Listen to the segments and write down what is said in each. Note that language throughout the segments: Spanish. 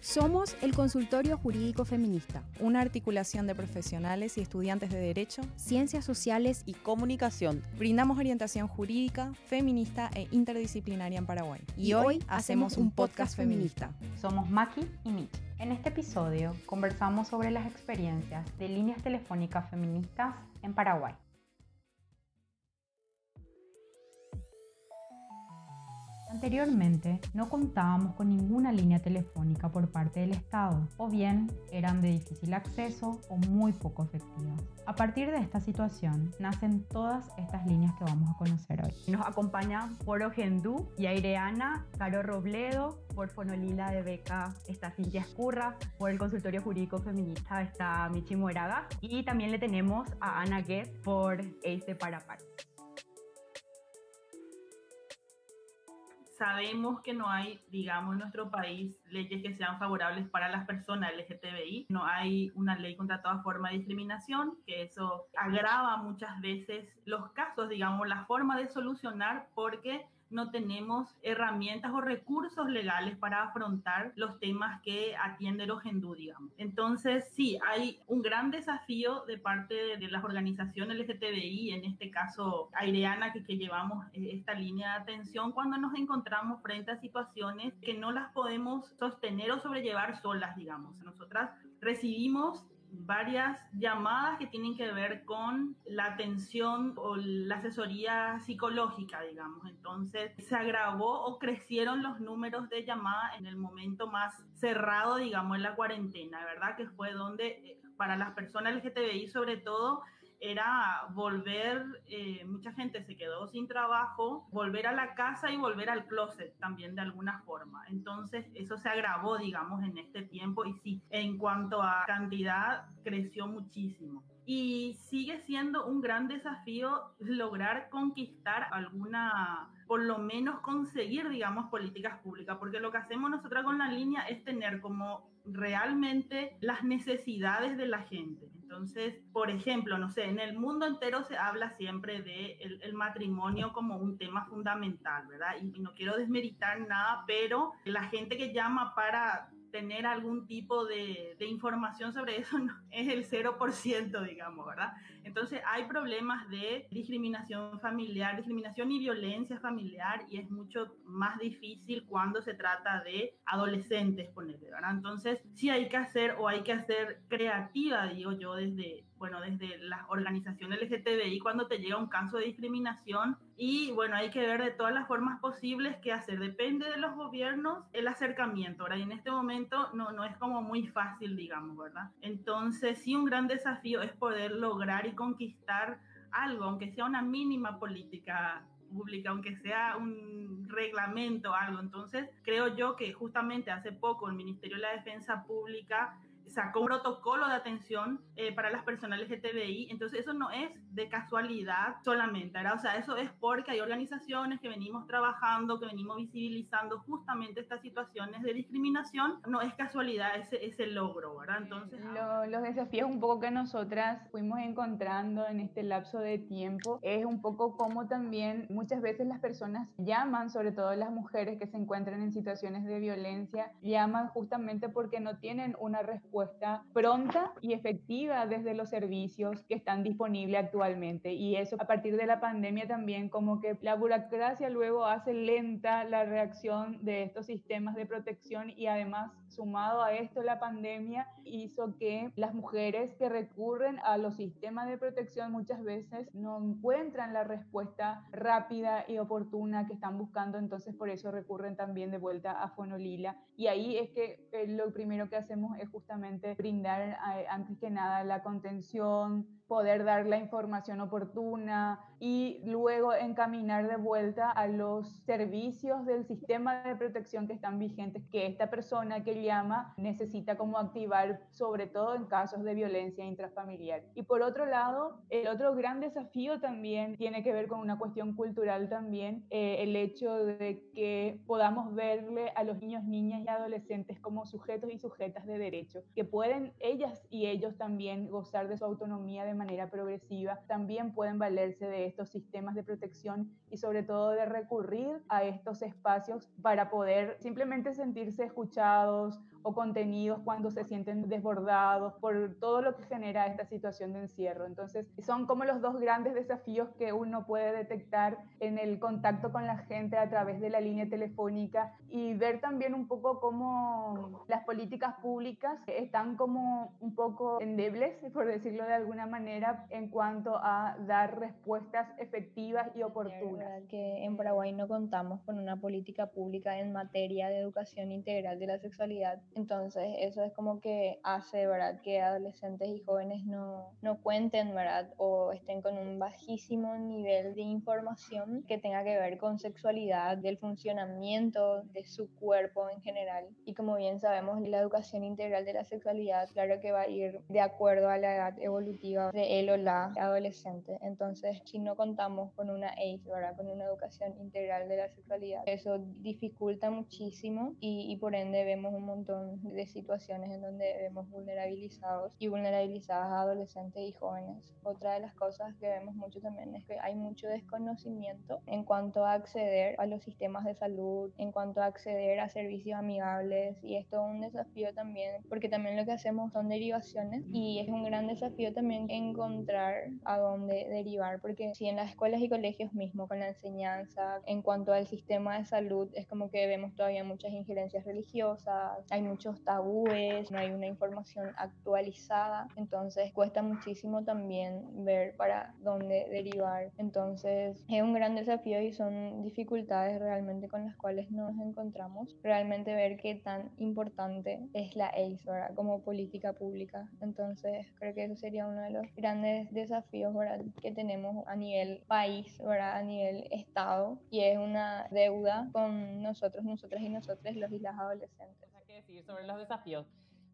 Somos el Consultorio Jurídico Feminista, una articulación de profesionales y estudiantes de Derecho, Ciencias Sociales y Comunicación. Brindamos orientación jurídica, feminista e interdisciplinaria en Paraguay. Y, hoy hacemos un podcast feminista. Somos Maki y Mitch. En este episodio conversamos sobre las experiencias de líneas telefónicas feministas en Paraguay. Anteriormente no contábamos con ninguna línea telefónica por parte del Estado, o bien eran de difícil acceso o muy poco efectivas. A partir de esta situación nacen todas estas líneas que vamos a conocer hoy. Nos acompañan por Ogendú y Aireana, Caro Robledo, por Fonolila de Beca está Cintia Escurra, por el consultorio jurídico feminista está Michi Moraga y también le tenemos a Ana Guess por Ace Parapar. Sabemos que no hay, digamos, en nuestro país leyes que sean favorables para las personas LGTBI. No hay una ley contra toda forma de discriminación, que eso agrava muchas veces los casos, digamos, la forma de solucionar porque no tenemos herramientas o recursos legales para afrontar los temas que atiende los hindú, digamos. Entonces, sí, hay un gran desafío de parte de, las organizaciones LGTBI, en este caso Aireana, que, que llevamos eh, esta línea de atención cuando nos encontramos frente a situaciones que no las podemos sostener o sobrellevar solas, digamos. Nosotras recibimos varias llamadas que tienen que ver con la atención o la asesoría psicológica, digamos. Entonces, se agravó o crecieron los números de llamadas en el momento más cerrado, digamos, en la cuarentena, ¿verdad? Que fue donde eh, para las personas LGTBI sobre todo era volver, eh, mucha gente se quedó sin trabajo, volver a la casa y volver al closet también de alguna forma. Entonces eso se agravó, digamos, en este tiempo y sí, en cuanto a cantidad, creció muchísimo y sigue siendo un gran desafío lograr conquistar alguna, por lo menos conseguir, digamos, políticas públicas, porque lo que hacemos nosotros con la línea es tener como realmente las necesidades de la gente. Entonces, por ejemplo, no sé, en el mundo entero se habla siempre de el, matrimonio como un tema fundamental, ¿verdad? y no quiero desmeritar nada, pero la gente que llama para tener algún tipo de, información sobre eso es el 0%, digamos, ¿verdad? Entonces hay problemas de discriminación familiar, discriminación y violencia familiar y es mucho más difícil cuando se trata de adolescentes, ponerle, ¿verdad? Entonces sí hay que hacer o hay que hacer creativa, digo yo, desde bueno, desde las organizaciones LGTBI cuando te llega un caso de discriminación y bueno, hay que ver de todas las formas posibles qué hacer. Depende de los gobiernos el acercamiento, ¿verdad? Y en este momento no, no es como muy fácil, digamos, ¿verdad? Entonces sí un gran desafío es poder lograr conquistar algo, aunque sea una mínima política pública, aunque sea un reglamento algo. Entonces, creo yo que justamente hace poco el Ministerio de la Defensa Pública sacó un protocolo de atención eh, para las personas LGTBI. Entonces, eso no es de casualidad solamente, ¿verdad? O sea, eso es porque hay organizaciones que venimos trabajando, que venimos visibilizando justamente estas situaciones de discriminación. No es casualidad ese, ese logro, ¿verdad? Entonces... los desafíos un poco que nosotras fuimos encontrando en este lapso de tiempo es un poco como también muchas veces las personas llaman, sobre todo las mujeres que se encuentran en situaciones de violencia, llaman justamente porque no tienen una respuesta pronta y efectiva desde los servicios que están disponibles actualmente. Y eso a partir de la pandemia también como que la burocracia luego hace lenta la reacción de estos sistemas de protección y además sumado a esto la pandemia hizo que las mujeres que recurren a los sistemas de protección muchas veces no encuentran la respuesta rápida y oportuna que están buscando, entonces por eso recurren también de vuelta a Fonolila. Y ahí es que eh, lo primero que hacemos es justamente brindar eh, antes que nada la contención, poder dar la información oportuna y luego encaminar de vuelta a los servicios del sistema de protección que están vigentes que esta persona que llama necesita como activar, sobre todo en casos de violencia intrafamiliar. Y por otro lado, el otro gran desafío también tiene que ver con una cuestión cultural también, eh, el hecho de que podamos verle a los niños, niñas y adolescentes como sujetos y sujetas de derecho, que pueden ellas y ellos también gozar de su autonomía de manera progresiva, también pueden valerse de estos sistemas de protección y sobre todo de recurrir a estos espacios para poder simplemente sentirse escuchados o contenidos cuando se sienten desbordados por todo lo que genera esta situación de encierro. Entonces, son como los dos grandes desafíos que uno puede detectar en el contacto con la gente a través de la línea telefónica y ver también un poco cómo las políticas públicas están como un poco endebles, por decirlo de alguna manera, en cuanto a dar respuestas efectivas y oportunas. Que en Paraguay no contamos con una política pública en materia de educación integral de la sexualidad entonces, eso es como que hace, ¿verdad?, que adolescentes y jóvenes no, no cuenten, ¿verdad?, o estén con un bajísimo nivel de información que tenga que ver con sexualidad, del funcionamiento de su cuerpo en general. Y como bien sabemos, la educación integral de la sexualidad, claro que va a ir de acuerdo a la edad evolutiva de él o la adolescente. Entonces, si no contamos con una ACE, ¿verdad?, con una educación integral de la sexualidad, eso dificulta muchísimo y, y por ende vemos un montón de situaciones en donde vemos vulnerabilizados y vulnerabilizadas a adolescentes y jóvenes. Otra de las cosas que vemos mucho también es que hay mucho desconocimiento en cuanto a acceder a los sistemas de salud, en cuanto a acceder a servicios amigables y esto es un desafío también porque también lo que hacemos son derivaciones y es un gran desafío también encontrar a dónde derivar porque si en las escuelas y colegios mismo con la enseñanza en cuanto al sistema de salud es como que vemos todavía muchas injerencias religiosas, hay muchos tabúes, no hay una información actualizada, entonces cuesta muchísimo también ver para dónde derivar. Entonces es un gran desafío y son dificultades realmente con las cuales nos encontramos. Realmente ver qué tan importante es la ACE como política pública. Entonces creo que eso sería uno de los grandes desafíos que tenemos a nivel país, a nivel Estado y es una deuda con nosotros, nosotras y nosotros los y las adolescentes. Decir sobre los desafíos.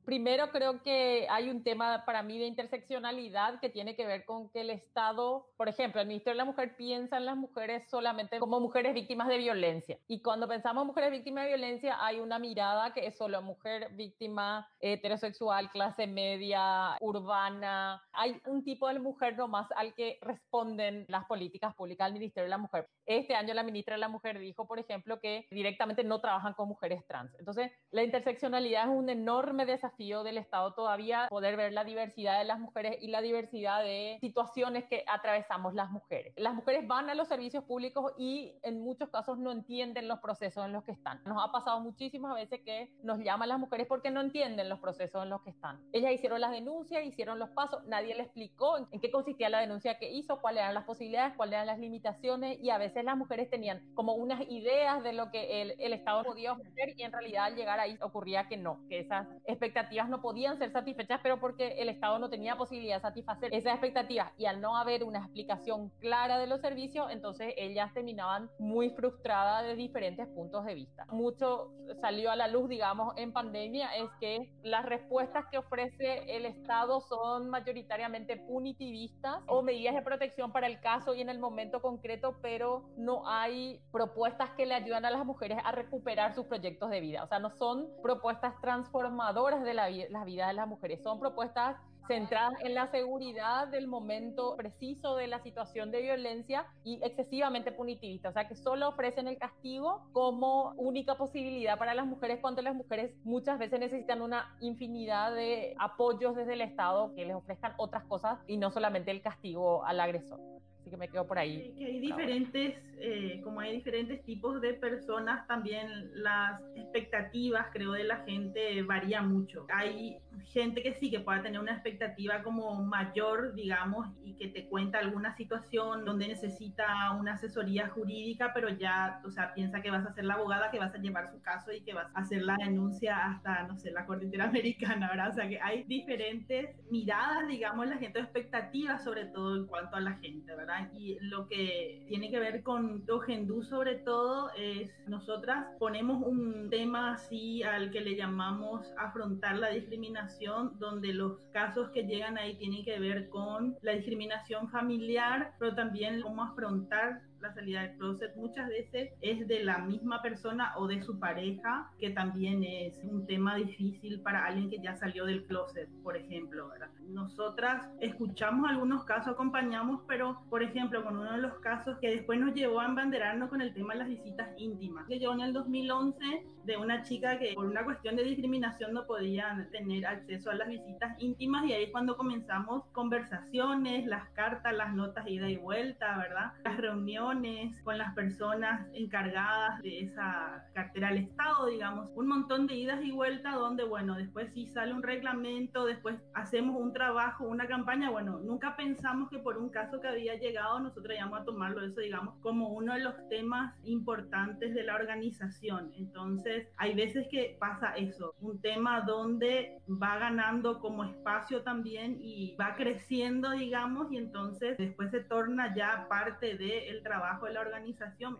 Primero, creo que hay un tema para mí de interseccionalidad que tiene que ver con que el Estado, por ejemplo, el Ministerio de la Mujer piensa en las mujeres solamente como mujeres víctimas de violencia. Y cuando pensamos en mujeres víctimas de violencia, hay una mirada que es solo mujer víctima heterosexual, clase media, urbana. Hay un tipo de mujer nomás al que responden las políticas públicas del Ministerio de la Mujer. Este año la ministra de la Mujer dijo, por ejemplo, que directamente no trabajan con mujeres trans. Entonces, la interseccionalidad es un enorme desafío del Estado todavía poder ver la diversidad de las mujeres y la diversidad de situaciones que atravesamos las mujeres. Las mujeres van a los servicios públicos y en muchos casos no entienden los procesos en los que están. Nos ha pasado muchísimas veces que nos llaman las mujeres porque no entienden los procesos en los que están. Ellas hicieron las denuncias, hicieron los pasos, nadie le explicó en qué consistía la denuncia que hizo, cuáles eran las posibilidades, cuáles eran las limitaciones y a veces las mujeres tenían como unas ideas de lo que el, el Estado podía ofrecer y en realidad al llegar ahí ocurría que no, que esas expectativas no podían ser satisfechas, pero porque el Estado no tenía posibilidad de satisfacer esas expectativas y al no haber una explicación clara de los servicios, entonces ellas terminaban muy frustradas de diferentes puntos de vista. Mucho salió a la luz, digamos, en pandemia es que las respuestas que ofrece el Estado son mayoritariamente punitivistas o medidas de protección para el caso y en el momento concreto, pero no hay propuestas que le ayudan a las mujeres a recuperar sus proyectos de vida. O sea, no son propuestas transformadoras de la, la vida de las mujeres. Son propuestas centradas en la seguridad del momento preciso de la situación de violencia y excesivamente punitivistas, o sea que solo ofrecen el castigo como única posibilidad para las mujeres cuando las mujeres muchas veces necesitan una infinidad de apoyos desde el Estado que les ofrezcan otras cosas y no solamente el castigo al agresor que me quedo por ahí. Que hay diferentes, eh, como hay diferentes tipos de personas, también las expectativas, creo, de la gente varían mucho. Hay gente que sí que pueda tener una expectativa como mayor, digamos, y que te cuenta alguna situación donde necesita una asesoría jurídica, pero ya, o sea, piensa que vas a ser la abogada, que vas a llevar su caso y que vas a hacer la denuncia hasta, no sé, la Corte Interamericana, ¿verdad? O sea, que hay diferentes miradas, digamos, la gente, expectativas sobre todo en cuanto a la gente, ¿verdad? Y lo que tiene que ver con Togendú sobre todo es, nosotras ponemos un tema así al que le llamamos afrontar la discriminación donde los casos que llegan ahí tienen que ver con la discriminación familiar, pero también cómo afrontar la salida del closet muchas veces es de la misma persona o de su pareja, que también es un tema difícil para alguien que ya salió del closet, por ejemplo. ¿verdad? Nosotras escuchamos algunos casos, acompañamos, pero por ejemplo, con uno de los casos que después nos llevó a embanderarnos con el tema de las visitas íntimas, que llegó en el 2011 de una chica que por una cuestión de discriminación no podían tener acceso a las visitas íntimas y ahí es cuando comenzamos conversaciones, las cartas, las notas ida y vuelta, ¿verdad? Las reuniones con las personas encargadas de esa cartera al Estado, digamos, un montón de idas y vueltas donde, bueno, después sí sale un reglamento, después hacemos un trabajo, una campaña, bueno, nunca pensamos que por un caso que había llegado nosotros íbamos a tomarlo eso, digamos, como uno de los temas importantes de la organización. Entonces, hay veces que pasa eso, un tema donde va ganando como espacio también y va creciendo, digamos, y entonces después se torna ya parte del trabajo de la organización.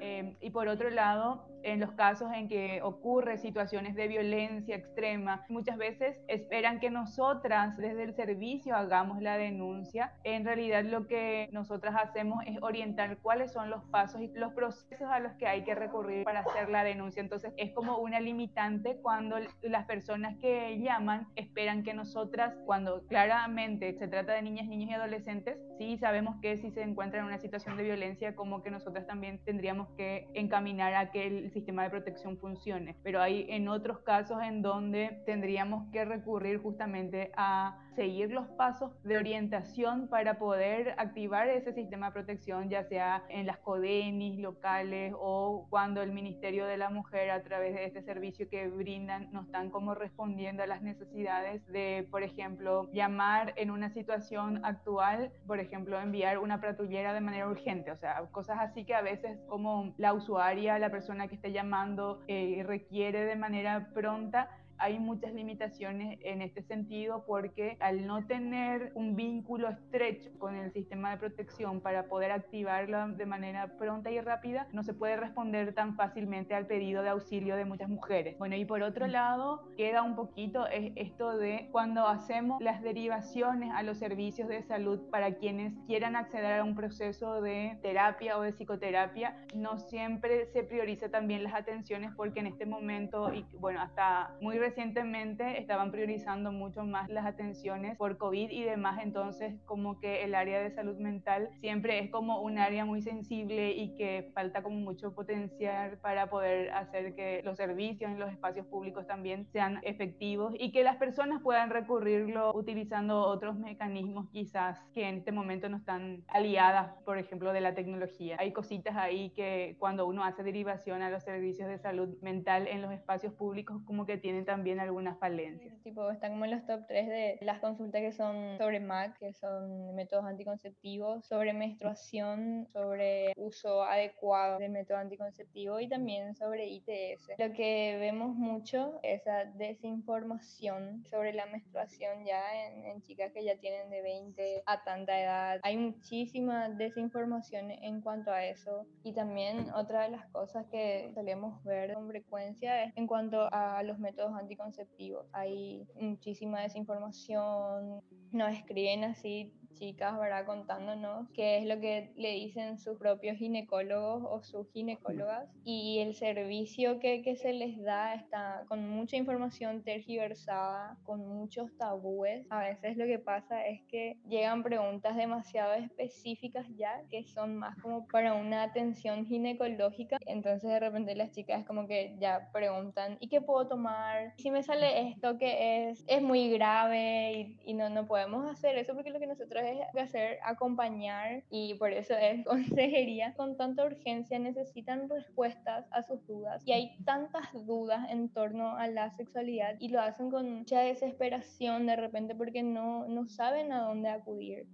Eh, y por otro lado, en los casos en que ocurre situaciones de violencia extrema, muchas veces esperan que nosotras desde el servicio hagamos la denuncia. En realidad lo que nosotras hacemos es orientar cuáles son los pasos y los procesos a los que hay que recurrir para hacer la denuncia. Entonces es como una limitante cuando las personas que llaman esperan que nosotras, cuando claramente se trata de niñas, niños y adolescentes, sí sabemos que si se encuentran en una situación de violencia, como que nosotras también tendríamos que encaminar a que el sistema de protección funcione. Pero hay en otros casos en donde tendríamos que recurrir justamente a seguir los pasos de orientación para poder activar ese sistema de protección, ya sea en las CODENIS locales o cuando el Ministerio de la Mujer a través de este servicio que brindan nos están como respondiendo a las necesidades de, por ejemplo, llamar en una situación actual, por ejemplo, enviar una patrullera de manera urgente, o sea, cosas así que a veces como la usuaria, la persona que esté llamando, eh, requiere de manera pronta hay muchas limitaciones en este sentido porque al no tener un vínculo estrecho con el sistema de protección para poder activarlo de manera pronta y rápida, no se puede responder tan fácilmente al pedido de auxilio de muchas mujeres. Bueno, y por otro mm. lado, queda un poquito esto de cuando hacemos las derivaciones a los servicios de salud para quienes quieran acceder a un proceso de terapia o de psicoterapia, no siempre se prioriza también las atenciones porque en este momento, y bueno, hasta muy recientemente estaban priorizando mucho más las atenciones por COVID y demás, entonces como que el área de salud mental siempre es como un área muy sensible y que falta como mucho potencial para poder hacer que los servicios en los espacios públicos también sean efectivos y que las personas puedan recurrirlo utilizando otros mecanismos quizás que en este momento no están aliadas, por ejemplo, de la tecnología. Hay cositas ahí que cuando uno hace derivación a los servicios de salud mental en los espacios públicos como que tienen también también algunas falencias. tipo, están como en los top 3 de las consultas que son sobre MAC, que son métodos anticonceptivos, sobre menstruación, sobre uso adecuado del método anticonceptivo y también sobre ITS. Lo que vemos mucho es esa desinformación sobre la menstruación ya en, en chicas que ya tienen de 20 a tanta edad. Hay muchísima desinformación en cuanto a eso. Y también otra de las cosas que solemos ver con frecuencia es en cuanto a los métodos anticonceptivos anticonceptivos. Hay muchísima desinformación, nos escriben así chicas, ¿verdad? Contándonos qué es lo que le dicen sus propios ginecólogos o sus ginecólogas y el servicio que, que se les da está con mucha información tergiversada, con muchos tabúes. A veces lo que pasa es que llegan preguntas demasiado específicas ya que son más como para una atención ginecológica. Entonces de repente las chicas como que ya preguntan, ¿y qué puedo tomar? Si me sale esto que es, es muy grave y, y no, no podemos hacer eso porque lo que nosotros es hacer acompañar y por eso es consejería. Con tanta urgencia necesitan respuestas a sus dudas y hay tantas dudas en torno a la sexualidad y lo hacen con mucha desesperación de repente porque no, no saben a dónde acudir.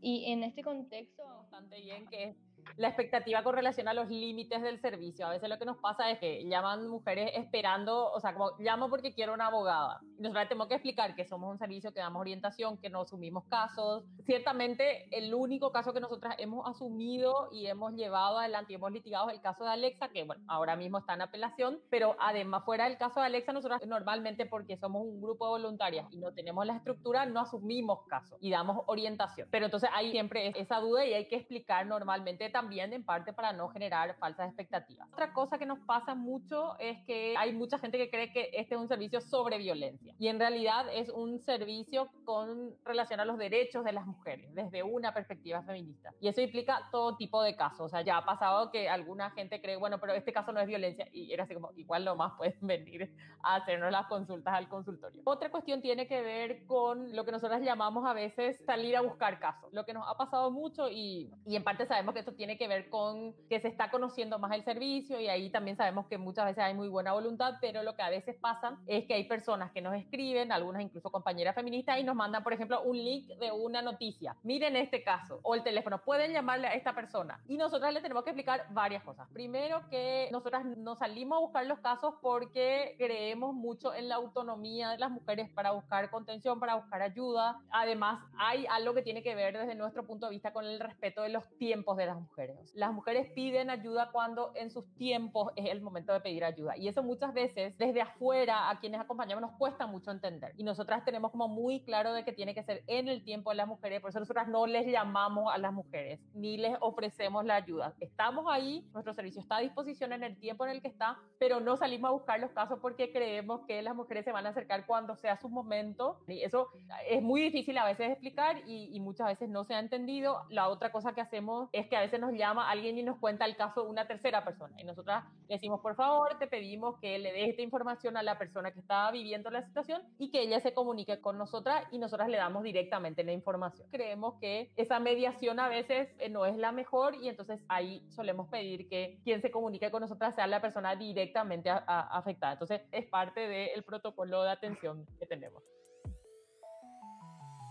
Y en este contexto... Bastante bien que la expectativa con relación a los límites del servicio. A veces lo que nos pasa es que llaman mujeres esperando, o sea, como llamo porque quiero una abogada. Y nosotros tenemos que explicar que somos un servicio que damos orientación, que no asumimos casos. Ciertamente, el único caso que nosotras hemos asumido y hemos llevado adelante y hemos litigado es el caso de Alexa, que bueno, ahora mismo está en apelación, pero además fuera del caso de Alexa, nosotros normalmente porque somos un grupo de voluntarias y no tenemos la estructura, no asumimos casos y damos orientación. Pero entonces hay siempre esa duda y hay que explicar normalmente también en parte para no generar falsas expectativas. Otra cosa que nos pasa mucho es que hay mucha gente que cree que este es un servicio sobre violencia y en realidad es un servicio con relación a los derechos de las mujeres desde una perspectiva feminista. Y eso implica todo tipo de casos. O sea, ya ha pasado que alguna gente cree, bueno, pero este caso no es violencia y era así como, igual nomás pueden venir a hacernos las consultas al consultorio. Otra cuestión tiene que ver con lo que nosotros llamamos a veces salir a buscar casos. Lo que nos ha pasado mucho y, y en parte sabemos que esto tiene que ver con que se está conociendo más el servicio y ahí también sabemos que muchas veces hay muy buena voluntad, pero lo que a veces pasa es que hay personas que nos escriben, algunas incluso compañeras feministas, y nos mandan, por ejemplo, un link de una noticia. Miren este caso, o el teléfono, pueden llamarle a esta persona. Y nosotras le tenemos que explicar varias cosas. Primero, que nosotras nos salimos a buscar los casos porque creemos mucho en la autonomía de las mujeres para buscar contención, para buscar ayuda. Además, hay algo que tiene que ver desde nuestro punto de vista con el respeto de los tiempos de las mujeres. Las mujeres piden ayuda cuando en sus tiempos es el momento de pedir ayuda. Y eso muchas veces desde afuera a quienes acompañamos nos cuesta mucho entender. Y nosotras tenemos como muy claro de que tiene que ser en el tiempo de las mujeres. Por eso nosotras no les llamamos a las mujeres ni les ofrecemos la ayuda. Estamos ahí, nuestro servicio está a disposición en el tiempo en el que está, pero no salimos a buscar los casos porque creemos que las mujeres se van a acercar cuando sea su momento. Y eso es muy difícil a veces explicar y, y muchas veces no se ha entendido. La otra cosa que hacemos es que a veces nos llama alguien y nos cuenta el caso de una tercera persona. Y nosotras decimos, por favor, te pedimos que le des esta información a la persona que está viviendo la situación y que ella se comunique con nosotras y nosotras le damos directamente la información. Creemos que esa mediación a veces eh, no es la mejor y entonces ahí solemos pedir que quien se comunique con nosotras sea la persona directamente afectada. Entonces es parte del protocolo de atención que tenemos.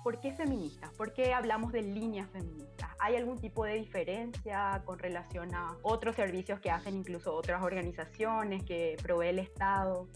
¿Por qué feministas? ¿Por qué hablamos de líneas feministas? ¿Hay algún tipo de diferencia con relación a otros servicios que hacen incluso otras organizaciones que provee el Estado?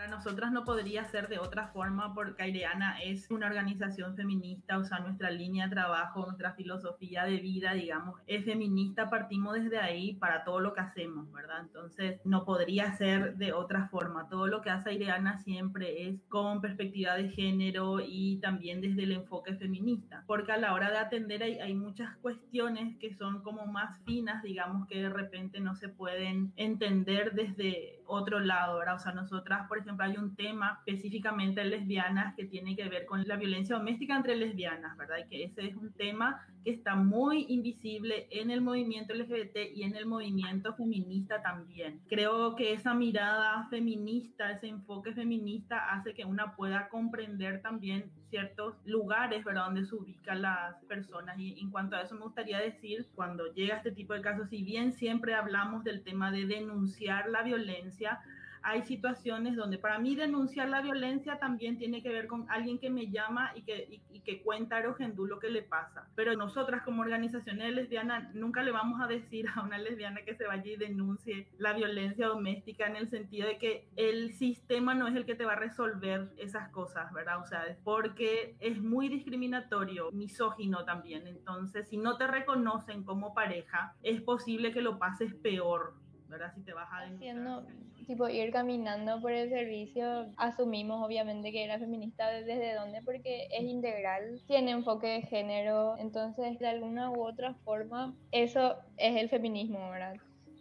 Para nosotras no podría ser de otra forma porque Aireana es una organización feminista, o sea, nuestra línea de trabajo, nuestra filosofía de vida, digamos, es feminista, partimos desde ahí para todo lo que hacemos, ¿verdad? Entonces, no podría ser de otra forma. Todo lo que hace Aireana siempre es con perspectiva de género y también desde el enfoque feminista, porque a la hora de atender hay, hay muchas cuestiones que son como más finas, digamos, que de repente no se pueden entender desde otro lado, ¿verdad? O sea, nosotras, por ejemplo, hay un tema específicamente en lesbianas que tiene que ver con la violencia doméstica entre lesbianas, ¿verdad? Y que ese es un tema que está muy invisible en el movimiento LGBT y en el movimiento feminista también. Creo que esa mirada feminista, ese enfoque feminista hace que una pueda comprender también ciertos lugares, ¿verdad? Donde se ubican las personas. Y en cuanto a eso me gustaría decir, cuando llega este tipo de casos, si bien siempre hablamos del tema de denunciar la violencia, hay situaciones donde para mí denunciar la violencia también tiene que ver con alguien que me llama y que, y, que cuenta a Rogendú lo que le pasa. Pero nosotras como organizaciones lesbianas nunca le vamos a decir a una lesbiana que se vaya y denuncie la violencia doméstica en el sentido de que el sistema no es el que te va a resolver esas cosas, ¿verdad? O sea, porque es muy discriminatorio, misógino también. Entonces, si no te reconocen como pareja, es posible que lo pases peor ¿verdad? Si te vas a Haciendo, tipo, ir caminando por el servicio, asumimos obviamente que era feminista desde dónde, porque es integral, tiene enfoque de género, entonces de alguna u otra forma, eso es el feminismo, ¿verdad?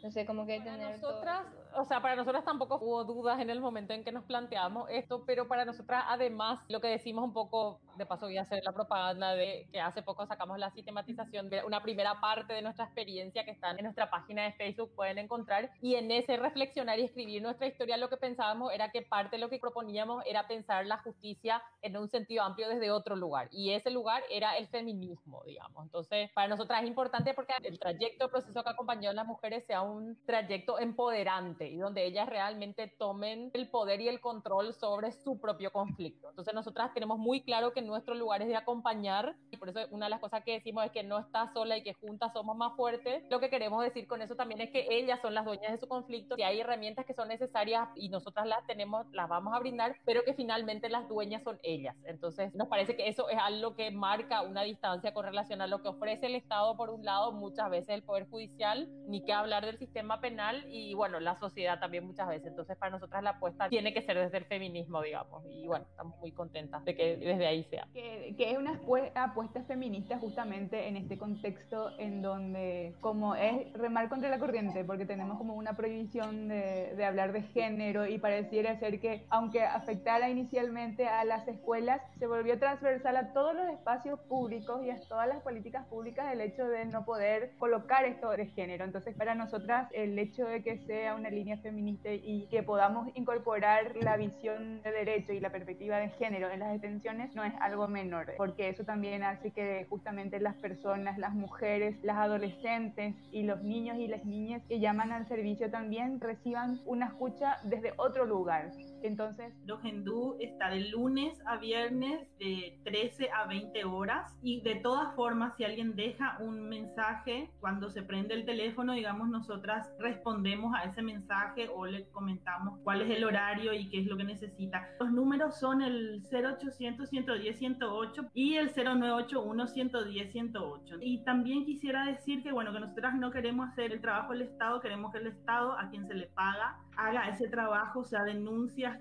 No sé, como que tener... Nosotras, o sea, para nosotras tampoco hubo dudas en el momento en que nos planteamos esto, pero para nosotras además lo que decimos un poco, de paso voy a hacer la propaganda de que hace poco sacamos la sistematización de una primera parte de nuestra experiencia que está en nuestra página de Facebook, pueden encontrar, y en ese reflexionar y escribir nuestra historia lo que pensábamos era que parte de lo que proponíamos era pensar la justicia en un sentido amplio desde otro lugar, y ese lugar era el feminismo, digamos. Entonces, para nosotras es importante porque el trayecto, el proceso que acompañó a las mujeres sea un trayecto empoderante y donde ellas realmente tomen el poder y el control sobre su propio conflicto. Entonces nosotras tenemos muy claro que nuestro lugar es de acompañar y por eso una de las cosas que decimos es que no está sola y que juntas somos más fuertes. Lo que queremos decir con eso también es que ellas son las dueñas de su conflicto, y hay herramientas que son necesarias y nosotras las tenemos, las vamos a brindar, pero que finalmente las dueñas son ellas. Entonces nos parece que eso es algo que marca una distancia con relación a lo que ofrece el Estado por un lado, muchas veces el Poder Judicial, ni que hablar del sistema penal y bueno, la sociedad sociedad también muchas veces. Entonces, para nosotras la apuesta tiene que ser desde el feminismo, digamos. Y bueno, estamos muy contentas de que desde ahí sea. Que, que es una apuesta feminista justamente en este contexto en donde, como es remar contra la corriente, porque tenemos como una prohibición de, de hablar de género y pareciera ser que, aunque afectara inicialmente a las escuelas, se volvió transversal a todos los espacios públicos y a todas las políticas públicas el hecho de no poder colocar esto de género. Entonces, para nosotras, el hecho de que sea una línea feminista y que podamos incorporar la visión de derecho y la perspectiva de género en las detenciones no es algo menor, porque eso también hace que justamente las personas, las mujeres, las adolescentes y los niños y las niñas que llaman al servicio también reciban una escucha desde otro lugar. Entonces, Logendú está de lunes a viernes de 13 a 20 horas y de todas formas, si alguien deja un mensaje cuando se prende el teléfono, digamos, nosotras respondemos a ese mensaje o le comentamos cuál es el horario y qué es lo que necesita. Los números son el 0800 110 108 y el 0981 110 108. Y también quisiera decir que, bueno, que nosotras no queremos hacer el trabajo del Estado, queremos que el Estado, a quien se le paga, haga ese trabajo, o sea,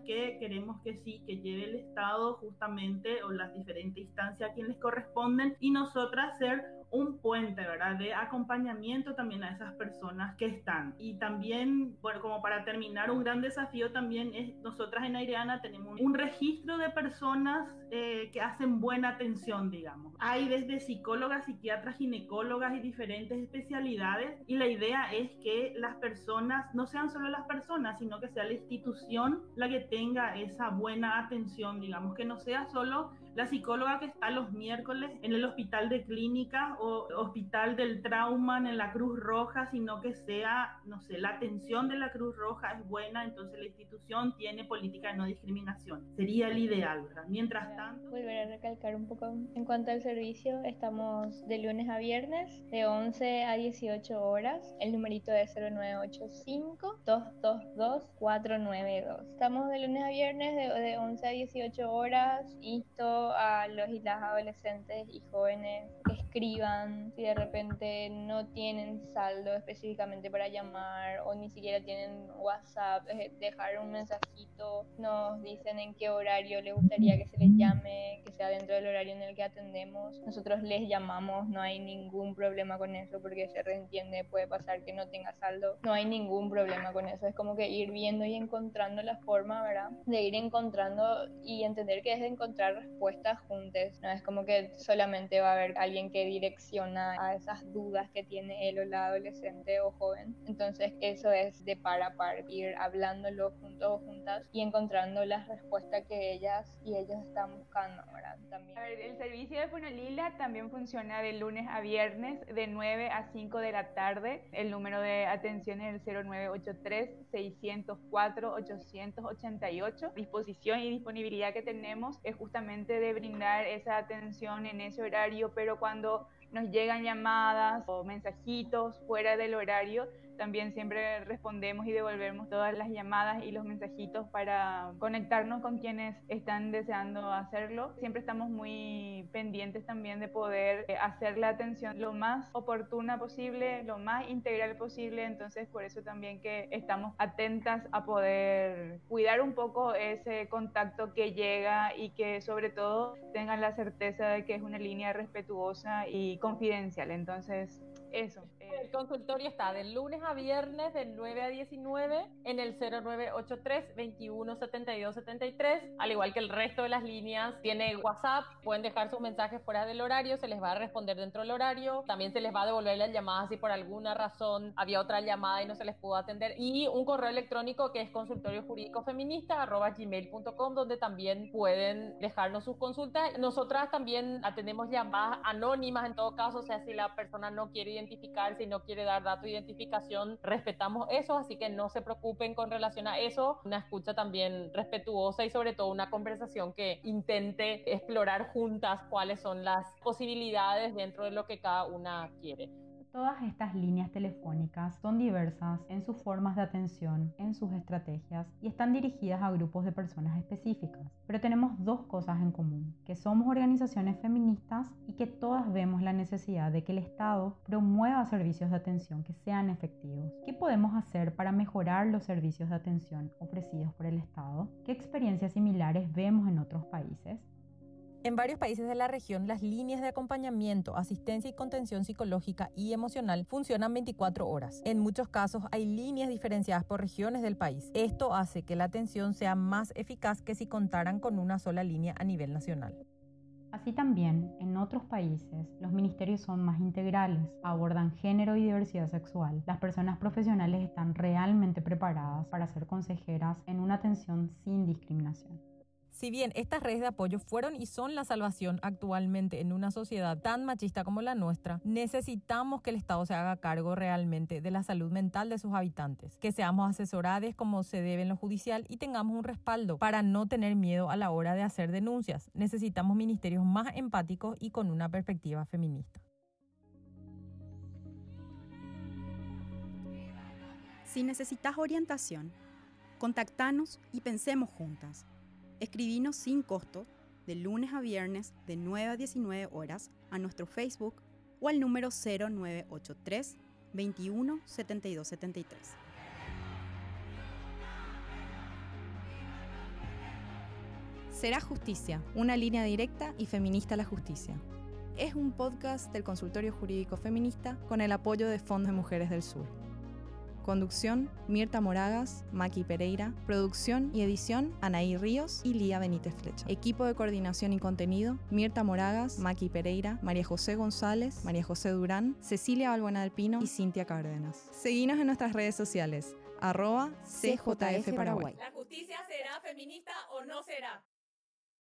que queremos que sí, que lleve el Estado justamente o las diferentes instancias a quien les corresponden y nosotras ser un puente, ¿verdad? De acompañamiento también a esas personas que están. Y también, bueno, como para terminar, un gran desafío también es, nosotras en Aireana tenemos un registro de personas eh, que hacen buena atención, digamos. Hay desde psicólogas, psiquiatras, ginecólogas y diferentes especialidades. Y la idea es que las personas, no sean solo las personas, sino que sea la institución la que tenga esa buena atención, digamos, que no sea solo la psicóloga que está los miércoles en el hospital de clínica o hospital del trauma en la Cruz Roja, sino que sea, no sé, la atención de la Cruz Roja es buena, entonces la institución tiene política de no discriminación. Sería el ideal, ¿verdad? Mientras tanto... Volver a recalcar un poco en cuanto al servicio, estamos de lunes a viernes, de 11 a 18 horas. El numerito es 0985-222-492. Estamos de lunes a viernes de, de 11 a 18 horas. A los y las adolescentes y jóvenes que escriban si de repente no tienen saldo específicamente para llamar o ni siquiera tienen WhatsApp, dejar un mensajito, nos dicen en qué horario les gustaría que se les llame, que sea dentro del horario en el que atendemos. Nosotros les llamamos, no hay ningún problema con eso porque se reentiende, puede pasar que no tenga saldo, no hay ningún problema con eso. Es como que ir viendo y encontrando la forma, ¿verdad? De ir encontrando y entender que es de encontrar respuestas juntas, no es como que solamente va a haber alguien que direcciona a esas dudas que tiene él o la adolescente o joven. Entonces eso es de par a par, ir hablándolo juntos o juntas y encontrando las respuestas que ellas y ellos están buscando, ¿verdad? También. el servicio de Funolila también funciona de lunes a viernes de 9 a 5 de la tarde. El número de atención es el 0983 604 888. Disposición y disponibilidad que tenemos es justamente de brindar esa atención en ese horario, pero cuando nos llegan llamadas o mensajitos fuera del horario, también siempre respondemos y devolvemos todas las llamadas y los mensajitos para conectarnos con quienes están deseando hacerlo. Siempre estamos muy pendientes también de poder eh, hacer la atención lo más oportuna posible, lo más integral posible. Entonces, por eso también que estamos atentas a poder cuidar un poco ese contacto que llega y que sobre todo tengan la certeza de que es una línea respetuosa y confidencial. Entonces, eso. El eh. consultorio está de lunes a viernes de 9 a 19 en el 0983 21 72 73, al igual que el resto de las líneas. Tiene WhatsApp, pueden dejar sus mensajes fuera del horario, se les va a responder dentro del horario. También se les va a devolver las llamadas si por alguna razón había otra llamada y no se les pudo atender. Y un correo electrónico que es consultorio jurídico feminista gmail.com donde también pueden dejarnos sus consultas. Nosotras también atendemos llamadas anónimas en todo caso, o sea, si la persona no quiere identificar, si no quiere dar dato de identificación, respetamos eso, así que no se preocupen con relación a eso. Una escucha también respetuosa y sobre todo una conversación que intente explorar juntas cuáles son las posibilidades dentro de lo que cada una quiere. Todas estas líneas telefónicas son diversas en sus formas de atención, en sus estrategias y están dirigidas a grupos de personas específicas. Pero tenemos dos cosas en común, que somos organizaciones feministas y que todas vemos la necesidad de que el Estado promueva servicios de atención que sean efectivos. ¿Qué podemos hacer para mejorar los servicios de atención ofrecidos por el Estado? ¿Qué experiencias similares vemos en otros países? En varios países de la región, las líneas de acompañamiento, asistencia y contención psicológica y emocional funcionan 24 horas. En muchos casos hay líneas diferenciadas por regiones del país. Esto hace que la atención sea más eficaz que si contaran con una sola línea a nivel nacional. Así también, en otros países, los ministerios son más integrales, abordan género y diversidad sexual. Las personas profesionales están realmente preparadas para ser consejeras en una atención sin discriminación. Si bien estas redes de apoyo fueron y son la salvación actualmente en una sociedad tan machista como la nuestra, necesitamos que el Estado se haga cargo realmente de la salud mental de sus habitantes, que seamos asesorados como se debe en lo judicial y tengamos un respaldo para no tener miedo a la hora de hacer denuncias. Necesitamos ministerios más empáticos y con una perspectiva feminista. Si necesitas orientación, contactanos y pensemos juntas. Escribinos sin costo de lunes a viernes de 9 a 19 horas a nuestro Facebook o al número 0983 21 72 73. Será Justicia, una línea directa y feminista a la justicia. Es un podcast del Consultorio Jurídico Feminista con el apoyo de Fondos de Mujeres del Sur. Conducción, Mirta Moragas, Maki Pereira. Producción y edición, Anaí Ríos y Lía Benítez Flecha. Equipo de coordinación y contenido, Mirta Moragas, Maki Pereira, María José González, María José Durán, Cecilia Balbuena del Pino y Cintia Cárdenas. Seguinos en nuestras redes sociales, arroba CJF Paraguay. ¿La justicia será feminista o no será?